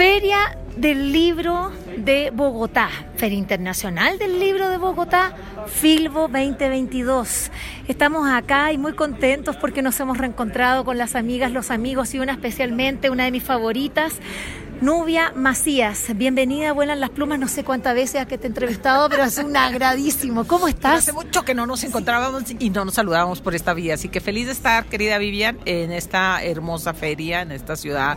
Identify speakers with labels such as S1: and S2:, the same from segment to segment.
S1: Feria del Libro de Bogotá, Feria Internacional del Libro de Bogotá, Filbo 2022. Estamos acá y muy contentos porque nos hemos reencontrado con las amigas, los amigos y una especialmente, una de mis favoritas, Nubia Macías, bienvenida, vuelan las plumas, no sé cuántas veces que te he entrevistado, pero es un agradísimo. ¿Cómo estás?
S2: Hace mucho que no nos encontrábamos y no nos saludábamos por esta vía, así que feliz de estar, querida Vivian, en esta hermosa feria, en esta ciudad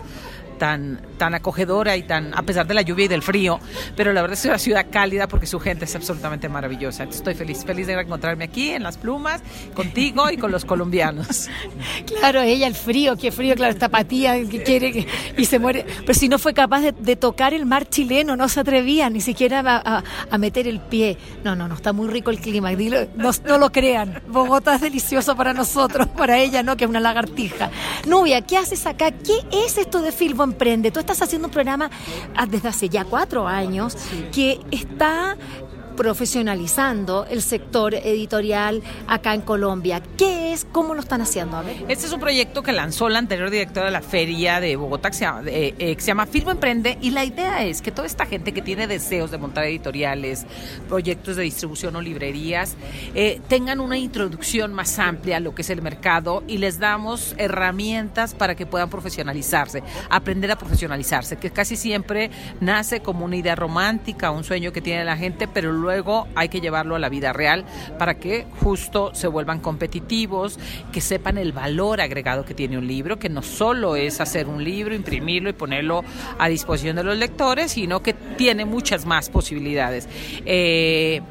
S2: tan, tan acogedora y tan, a pesar de la lluvia y del frío, pero la verdad es una ciudad cálida porque su gente es absolutamente maravillosa. Estoy feliz, feliz de encontrarme aquí en Las Plumas, contigo y con los colombianos.
S1: Claro, ella el frío, qué frío, claro, esta apatía que quiere y se muere. Pero si no fue capaz de, tocar el mar chileno, no se atrevía ni siquiera a, meter el pie. No, no, no, está muy rico el clima. no, no lo crean. Bogotá es delicioso para nosotros, para ella, ¿no? Que es una lagartija. Nubia, ¿qué haces acá? ¿Qué es esto de Filbo Emprende. Tú estás haciendo un programa ah, desde hace ya cuatro años que está profesionalizando el sector editorial acá en Colombia. ¿Qué es? ¿Cómo lo están haciendo?
S2: Este es un proyecto que lanzó la anterior directora de la feria de Bogotá, que se llama, eh, eh, Firmo Emprende, y la idea es que toda esta gente que tiene deseos de montar editoriales, proyectos de distribución o librerías, eh, tengan una introducción más amplia a lo que es el mercado y les damos herramientas para que puedan profesionalizarse, aprender a profesionalizarse, que casi siempre nace como una idea romántica, un sueño que tiene la gente, pero luego hay que llevarlo a la vida real para que justo se vuelvan competitivos, que sepan el valor agregado que tiene un libro, que no solo es hacer un libro, imprimirlo y ponerlo a disposición de los lectores, sino que tiene muchas más posibilidades. Eh,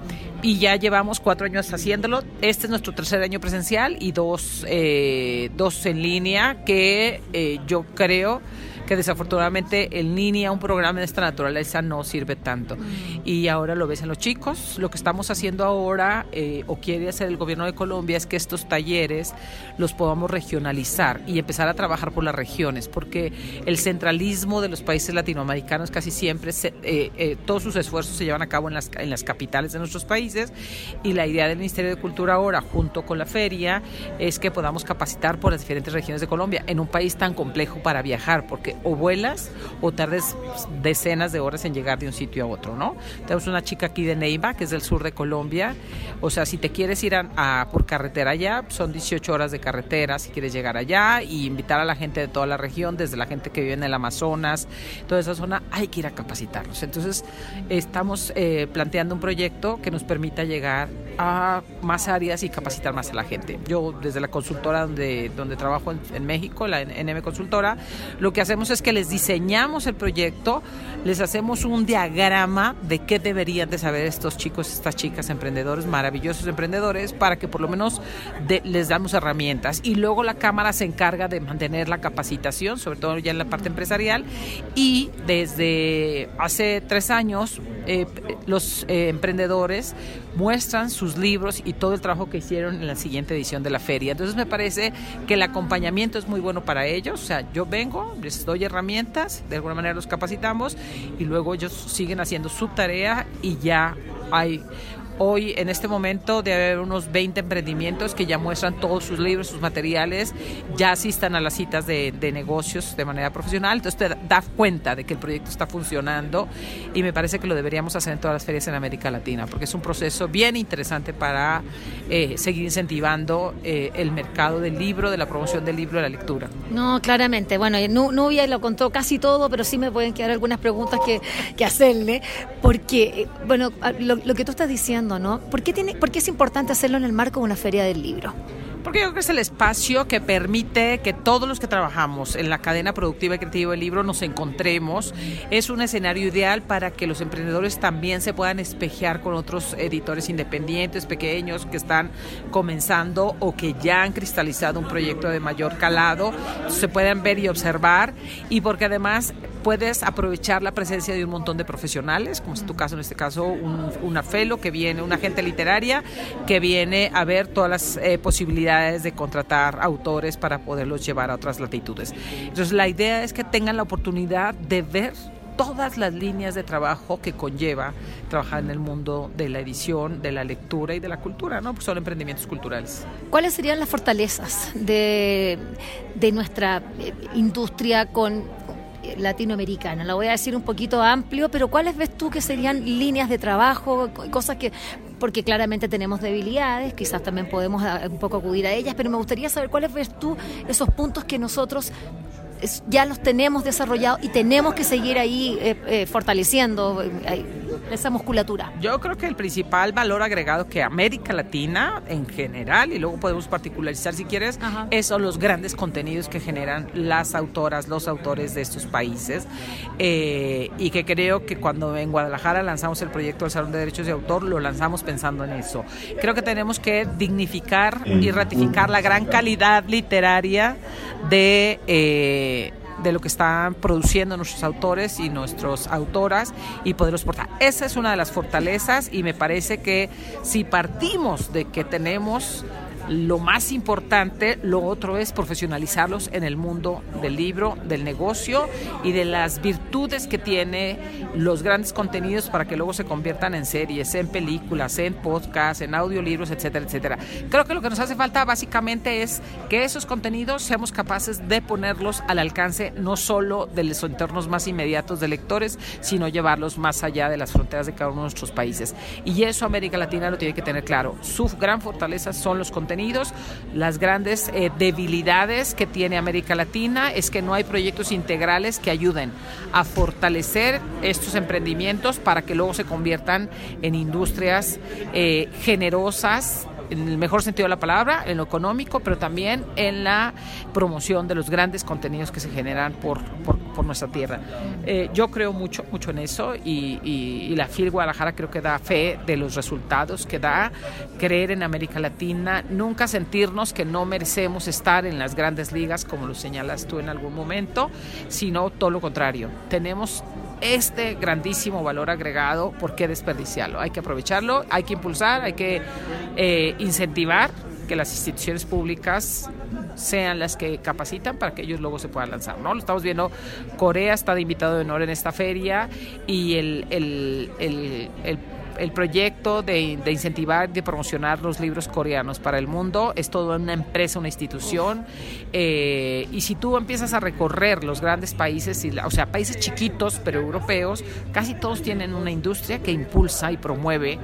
S2: y ya llevamos cuatro años haciéndolo. Este es nuestro tercer año presencial y dos, eh, dos en línea que eh, yo creo que desafortunadamente en línea un programa de esta naturaleza no sirve tanto. Mm. Y ahora lo ves en los chicos. Lo que estamos haciendo ahora, eh, o quiere hacer el gobierno de Colombia, es que estos talleres los podamos regionalizar y empezar a trabajar por las regiones, porque el centralismo de los países latinoamericanos casi siempre, eh, eh, todos sus esfuerzos se llevan a cabo en las, en las capitales de nuestros países y la idea del Ministerio de Cultura ahora, junto con la feria, es que podamos capacitar por las diferentes regiones de Colombia en un país tan complejo para viajar, porque o vuelas o tardes decenas de horas en llegar de un sitio a otro, ¿no? Tenemos una chica aquí de Neiva, que es del sur de Colombia, o sea, si te quieres ir a, por carretera allá, son 18 horas de carretera si quieres llegar allá y invitar a la gente de toda la región, desde la gente que vive en el Amazonas, toda esa zona, hay que ir a capacitarnos. Entonces, estamos eh, planteando un proyecto que nos permita llegar a más áreas y capacitar más a la gente. Yo desde la consultora donde, donde trabajo en, México, la NM Consultora, lo que hacemos es que les diseñamos el proyecto, les hacemos un diagrama de qué deberían de saber estos chicos, estas chicas emprendedores, maravillosos emprendedores, para que por lo menos les damos herramientas. Y luego la Cámara se encarga de mantener la capacitación, sobre todo ya en la parte empresarial, y desde hace tres años eh, los eh, emprendedores muestran sus libros y todo el trabajo que hicieron en la siguiente edición de la feria. Entonces me parece que el acompañamiento es muy bueno para ellos. O sea, yo vengo, les doy herramientas, de alguna manera los capacitamos y luego ellos siguen haciendo su tarea y ya hay Hoy, en este momento, debe haber unos 20 emprendimientos que ya muestran todos sus libros, sus materiales, ya asistan a las citas de, negocios de manera profesional. Entonces te das cuenta de que el proyecto está funcionando y me parece que lo deberíamos hacer en todas las ferias en América Latina, porque es un proceso bien interesante para eh, seguir incentivando eh, el mercado del libro, de la promoción del libro, de la lectura.
S1: No, claramente. Bueno, Nubia lo contó casi todo, pero sí me pueden quedar algunas preguntas que, que hacerle, porque, eh, bueno, lo que tú estás diciendo, ¿no? ¿Por qué, tiene, ¿Por qué es importante hacerlo en el marco de una feria del libro?
S2: Porque yo creo que es el espacio que permite que todos los que trabajamos en la cadena productiva y creativa del libro nos encontremos. Es un escenario ideal para que los emprendedores también se puedan espejear con otros editores independientes, pequeños, que están comenzando o que ya han cristalizado un proyecto de mayor calado. Se pueden ver y observar. Y porque además puedes aprovechar la presencia de un montón de profesionales, como es tu caso en este caso, un, una que viene, una agente literaria que viene a ver todas las eh, posibilidades de contratar autores para poderlos llevar a otras latitudes. Entonces la idea es que tengan la oportunidad de ver todas las líneas de trabajo que conlleva trabajar en el mundo de la edición, de la lectura y de la cultura, ¿no? Son emprendimientos culturales.
S1: ¿Cuáles serían las fortalezas de, de nuestra eh, industria con latinoamericana. La voy a decir un poquito amplio, pero ¿cuáles ves tú que serían líneas de trabajo, cosas que porque claramente tenemos debilidades, quizás también podemos ah, un poco acudir a ellas, pero me gustaría saber cuáles ves tú esos puntos que nosotros ya los tenemos desarrollados y tenemos que seguir ahí eh, eh, fortaleciendo eh, esa musculatura.
S2: Yo creo que el principal valor agregado que América Latina en general, y luego podemos particularizar si quieres, son los grandes contenidos que generan las autoras, los autores de estos países, y que creo que cuando en Guadalajara lanzamos el proyecto del Salón de Derechos de Autor, lo lanzamos pensando en eso. Creo que tenemos que dignificar y ratificar la gran calidad literaria de de lo que están produciendo nuestros autores y nuestras autoras y poderlos portar. Esa es una de las fortalezas y me parece que si partimos de que tenemos lo más importante, lo otro es profesionalizarlos en el mundo del libro, del negocio y de las virtudes que tiene los grandes contenidos para que luego se conviertan en series, en películas, en podcasts, en audiolibros, etcétera, etcétera. Creo que lo que nos hace falta básicamente es que esos contenidos seamos capaces de ponerlos al alcance no solo de los entornos más inmediatos de lectores, sino llevarlos más allá de las fronteras de cada uno de nuestros países. Y eso América Latina lo tiene que tener claro. Su gran fortaleza son los contenidos las grandes eh, debilidades que tiene América Latina es que no hay proyectos integrales que ayuden a fortalecer estos emprendimientos para que luego se conviertan en industrias eh, generosas en el mejor sentido de la palabra, en lo económico, pero también en la promoción de los grandes contenidos que se generan por, por, nuestra tierra. Eh, yo creo mucho, mucho en eso y, y, la FIL Guadalajara creo que da fe de los resultados que da, creer en América Latina, nunca sentirnos que no merecemos estar en las grandes ligas, como lo señalas tú en algún momento, sino todo lo contrario. Tenemos este grandísimo valor agregado, ¿por qué desperdiciarlo? Hay que aprovecharlo, hay que impulsar, hay que eh, incentivar que las instituciones públicas sean las que capacitan para que ellos luego se puedan lanzar. ¿no? Lo estamos viendo, Corea está de invitado de honor en esta feria y el, el, el, el el proyecto de, incentivar, de promocionar los libros coreanos para el mundo es toda una empresa, una institución. Eh, y si tú empiezas a recorrer los grandes países, o sea, países chiquitos pero europeos, casi todos tienen una industria que impulsa y promueve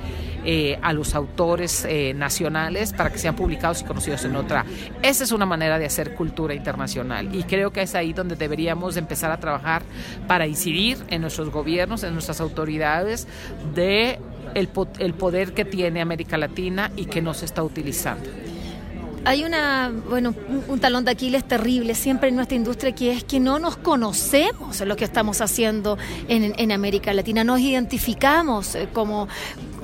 S2: eh, a los autores eh, nacionales para que sean publicados y conocidos en otra. Esa es una manera de hacer cultura internacional y creo que es ahí donde deberíamos empezar a trabajar para incidir en nuestros gobiernos, en nuestras autoridades de el, el poder que tiene América Latina y que no se está utilizando.
S1: Hay una, bueno, un, talón de Aquiles terrible siempre en nuestra industria que es que no nos conocemos lo que estamos haciendo en, en América Latina, nos identificamos eh, como,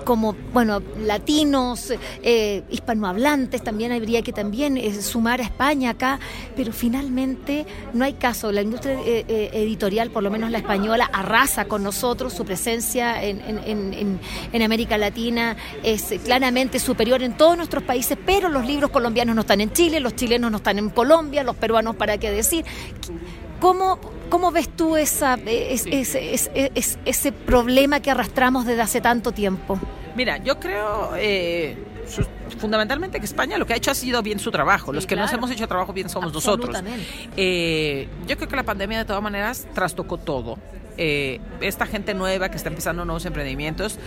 S1: como, bueno, latinos, eh, hispanohablantes, también habría que también eh, sumar a España acá, pero finalmente no hay caso. La industria eh, editorial, por lo menos la española, arrasa con nosotros, su presencia en, en, en, América Latina es claramente superior en todos nuestros países, pero los libros colombianos no están en Chile, los chilenos no están en Colombia, los peruanos, ¿para qué decir? ¿Cómo, ¿Cómo ves tú esa, ese problema que arrastramos desde hace tanto tiempo?
S2: Mira, yo creo eh, fundamentalmente que España lo que ha hecho ha sido bien su trabajo. Los que nos hemos hecho trabajo bien somos nosotros. Eh, yo creo que la pandemia de todas maneras trastocó todo. Eh, esta gente nueva que está empezando nuevos emprendimientos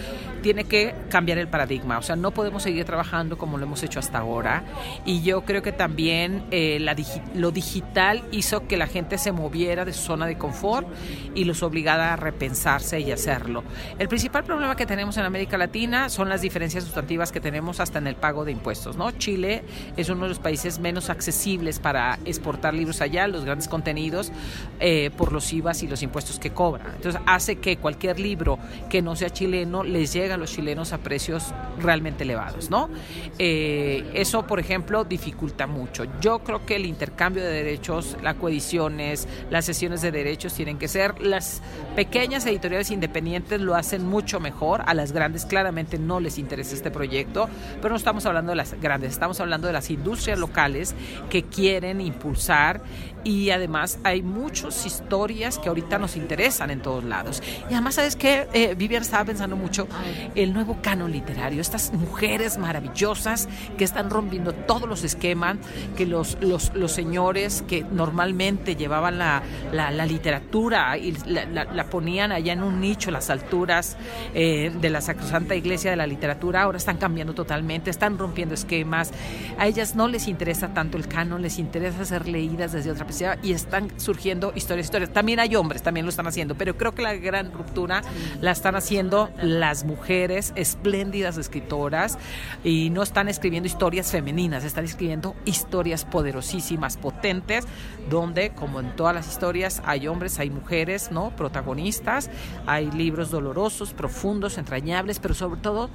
S2: tiene que cambiar el paradigma. O sea, no podemos seguir trabajando como lo hemos hecho hasta ahora. Y yo creo que también eh, la lo digital hizo que la gente se moviera de su zona de confort y los obligara a repensarse y hacerlo. El principal problema que tenemos en América Latina son las diferencias sustantivas que tenemos hasta en el pago de impuestos, ¿no? Chile es uno de los países menos accesibles para exportar libros allá, los grandes contenidos, eh, por los IVAs y los impuestos que cobra. Entonces hace que cualquier libro que no sea chileno les llegue a los chilenos a precios realmente elevados, ¿no? Eh, eso, por ejemplo, dificulta mucho. Yo creo que el intercambio de derechos, las coediciones, las sesiones de derechos tienen que ser, las pequeñas editoriales independientes lo hacen mucho mejor, a las grandes claramente no les interesa este proyecto, pero no estamos hablando de las grandes, estamos hablando de las industrias locales que quieren impulsar y además hay muchas historias que ahorita nos interesan en todos lados. Y además, ¿sabes qué? Eh, Vivian estaba pensando mucho el nuevo canon literario, estas mujeres maravillosas que están rompiendo todos los esquemas, que los, los, los señores que normalmente llevaban la, la, literatura y la, ponían allá en un nicho, las alturas eh, de la Sacrosanta Iglesia de la Literatura, ahora están cambiando totalmente, están rompiendo esquemas. A ellas no les interesa tanto el canon, les interesa ser leídas desde otra perspectiva y están surgiendo historias, historias. También hay hombres, también lo están haciendo, pero creo que la gran ruptura la están haciendo las mujeres espléndidas escritoras y no están escribiendo historias femeninas, están escribiendo historias poderosísimas, potentes, donde, como en todas las historias, hay hombres, hay mujeres, ¿no? Protagonistas, hay libros dolorosos, profundos, entrañables, pero sobre todo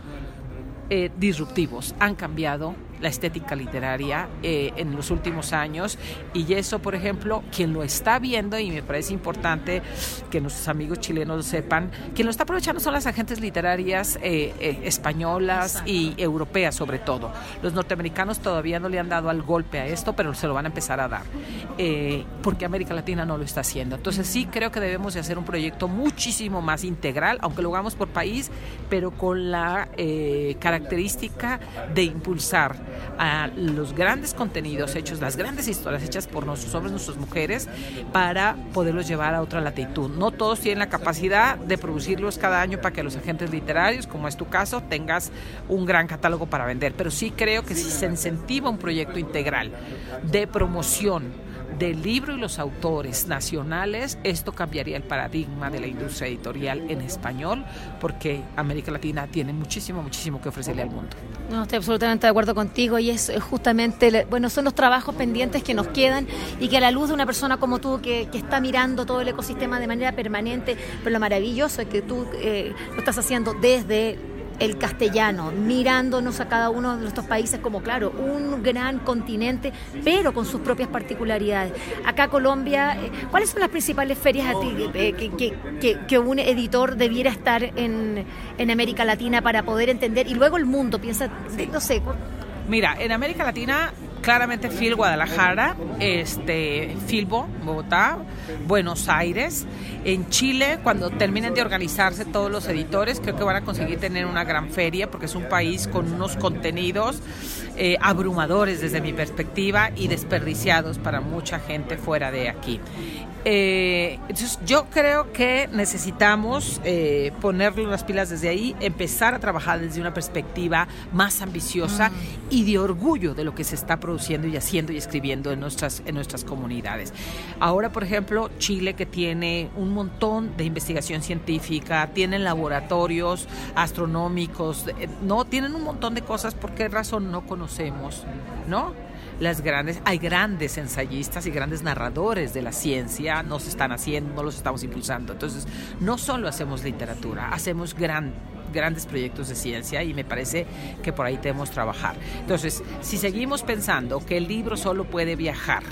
S2: eh, disruptivos. Han cambiado la estética literaria eh, en los últimos años y eso, por ejemplo, quien lo está viendo y me parece importante que nuestros amigos chilenos lo sepan, quien lo está aprovechando son las agentes literarias eh, eh, españolas y europeas sobre todo. Los norteamericanos todavía no le han dado al golpe a esto, pero se lo van a empezar a dar, porque América Latina no lo está haciendo. Entonces sí creo que debemos de hacer un proyecto muchísimo más integral, aunque lo hagamos por país, pero con la característica de impulsar a los grandes contenidos hechos, las grandes historias hechas por nuestros hombres, nuestras mujeres, para poderlos llevar a otra latitud. No todos tienen la capacidad de producirlos cada año para que los agentes literarios, como es tu caso, tengas un gran catálogo para vender. Pero sí creo que si se incentiva un proyecto integral de promoción, del libro y los autores nacionales, esto cambiaría el paradigma de la industria editorial en español, porque América Latina tiene muchísimo, muchísimo que ofrecerle al mundo.
S1: No, estoy absolutamente de acuerdo contigo y es justamente, bueno, son los trabajos pendientes que nos quedan y que a la luz de una persona como tú que, está mirando todo el ecosistema de manera permanente, pero lo maravilloso es que tú eh, lo estás haciendo desde el castellano, mirándonos a cada uno de nuestros países como, claro, un gran continente, pero con sus propias particularidades. Acá Colombia, eh, ¿cuáles son las principales ferias eh, que, un editor debiera estar en, en América Latina para poder entender? Y luego el mundo, piensa, no sé.
S2: Mira, en América Latina claramente Phil Guadalajara, este, Filbo, Bogotá, Buenos Aires. En Chile, cuando terminen de organizarse todos los editores, creo que van a conseguir tener una gran feria porque es un país con unos contenidos eh, abrumadores desde mi perspectiva y desperdiciados para mucha gente fuera de aquí. Eh, entonces yo creo que necesitamos eh, ponerle las pilas desde ahí, empezar a trabajar desde una perspectiva más ambiciosa mm. y de orgullo de lo que se está produciendo y haciendo y escribiendo en nuestras, en nuestras comunidades. Ahora, por ejemplo, Chile que tiene un montón de investigación científica, tienen laboratorios astronómicos, eh, no, tienen un montón de cosas, ¿por qué razón no conocemos? ¿No? las grandes, hay grandes ensayistas y grandes narradores de la ciencia, nos están haciendo, no los estamos impulsando. Entonces, no solo hacemos literatura, hacemos gran, grandes proyectos de ciencia y me parece que por ahí debemos trabajar. Entonces, si seguimos pensando que el libro solo puede viajar,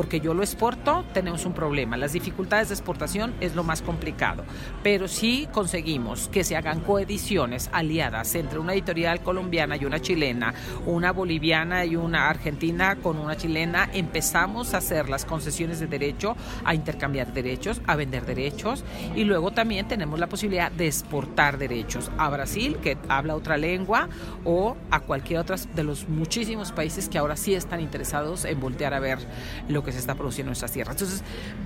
S2: porque yo lo exporto, tenemos un problema. Las dificultades de exportación es lo más complicado, pero si conseguimos que se hagan coediciones aliadas entre una editorial colombiana y una chilena, una boliviana y una argentina con una chilena, empezamos a hacer las concesiones de derecho, a intercambiar derechos, a vender derechos. Y luego también tenemos la posibilidad de exportar derechos a Brasil, que habla otra lengua, o a cualquier otro de los muchísimos países que ahora sí están interesados en voltear a ver lo que que se está produciendo en nuestras tierras. Entonces,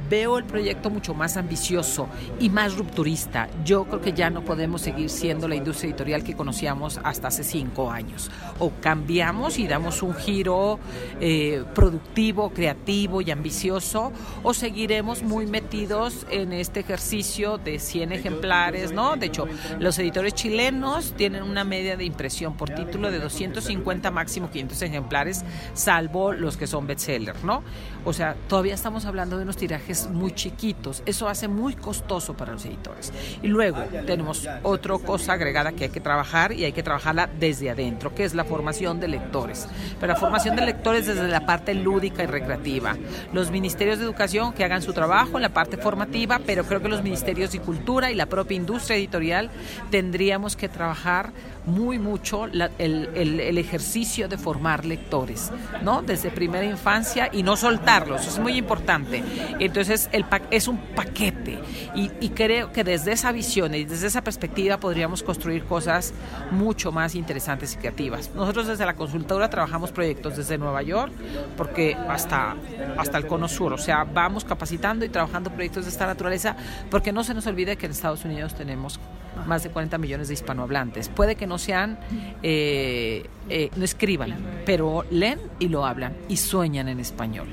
S2: veo el proyecto mucho más ambicioso y más rupturista. Yo creo que ya no podemos seguir siendo la industria editorial que conocíamos hasta hace cinco años. O cambiamos y damos un giro eh, productivo, creativo y ambicioso, o seguiremos muy metidos en este ejercicio de 100 ejemplares, ¿no? De hecho, los editores chilenos tienen una media de impresión por título de 250 máximo 500 ejemplares, salvo los que son bestsellers, ¿no? O sea, todavía estamos hablando de unos tirajes muy chiquitos. Eso hace muy costoso para los editores. Y luego tenemos otra cosa agregada que hay que trabajar y hay que trabajarla desde adentro, que es la formación de lectores. Pero la formación de lectores desde la parte lúdica y recreativa. Los ministerios de educación que hagan su trabajo en la parte formativa, pero creo que los ministerios de cultura y la propia industria editorial tendríamos que trabajar muy mucho el, el, ejercicio de formar lectores, ¿no? Desde primera infancia y no soltarlos, es muy importante. Entonces, el es un paquete y, y, creo que desde esa visión y desde esa perspectiva podríamos construir cosas mucho más interesantes y creativas. Nosotros desde la consultora trabajamos proyectos desde Nueva York, porque hasta, hasta el cono sur, o sea, vamos capacitando y trabajando proyectos de esta naturaleza, porque no se nos olvide que en Estados Unidos tenemos más de 40 millones de hispanohablantes. Puede que no sean, eh, eh, no escriban, pero leen y lo hablan y sueñan en español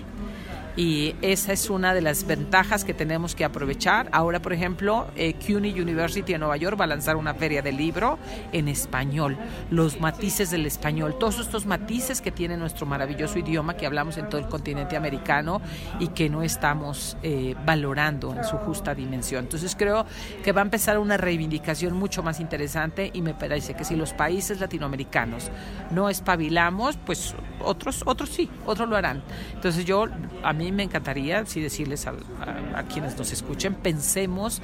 S2: y esa es una de las ventajas que tenemos que aprovechar. Ahora, por ejemplo, eh, CUNY University de Nueva York va a lanzar una feria de libro en español, los matices del español, todos estos matices que tiene nuestro maravilloso idioma que hablamos en todo el continente americano y que no estamos eh, valorando en su justa dimensión. Entonces creo que va a empezar una reivindicación mucho más interesante y me parece que si los países latinoamericanos no espabilamos, pues otros, otros sí, otros lo harán. Entonces yo a mí me encantaría sí decirles a, quienes nos escuchen, pensemos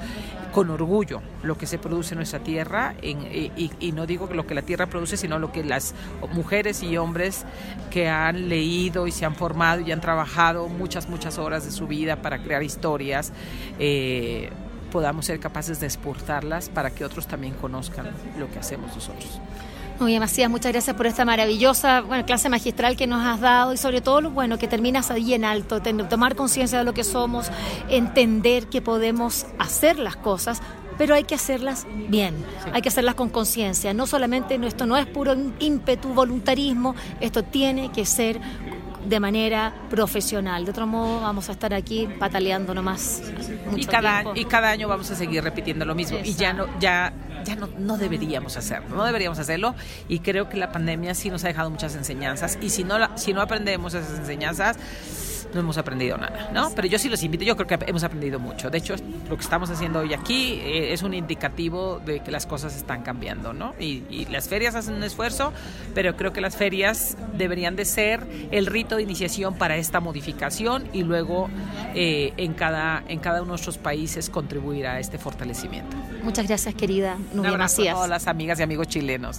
S2: con orgullo lo que se produce en nuestra tierra y, no digo lo que la tierra produce, sino lo que las mujeres y hombres que han leído y se han formado y han trabajado muchas, muchas horas de su vida para crear historias. Eh, podamos ser capaces de exportarlas para que otros también conozcan lo que hacemos nosotros.
S1: Muy bien, Macías, muchas gracias por esta maravillosa bueno, clase magistral que nos has dado y sobre todo lo bueno que terminas ahí en alto, tomar conciencia de lo que somos, entender que podemos hacer las cosas, pero hay que hacerlas bien, hay que hacerlas con conciencia. No solamente esto no es puro ímpetu, voluntarismo, esto tiene que ser de manera profesional. De otro modo, vamos a estar aquí pataleando nomás.
S2: y, cada, y cada año vamos a seguir repitiendo lo mismo. Y ya no, ya ya no, no deberíamos hacerlo, no deberíamos hacerlo y creo que la pandemia sí nos ha dejado muchas enseñanzas y si no, si no aprendemos esas enseñanzas, no hemos aprendido nada, ¿no? Pero yo sí los invito, yo creo que hemos aprendido mucho. De hecho, lo que estamos haciendo hoy aquí eh, es un indicativo de que las cosas están cambiando, ¿no? Y, las ferias hacen un esfuerzo, pero creo que las ferias deberían de ser el rito de iniciación para esta modificación y luego eh, en, cada, en cada uno de nuestros países contribuir a este fortalecimiento.
S1: Muchas gracias, querida
S2: Nubia Macías. a todas las amigas y amigos chilenos.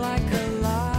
S1: like a light.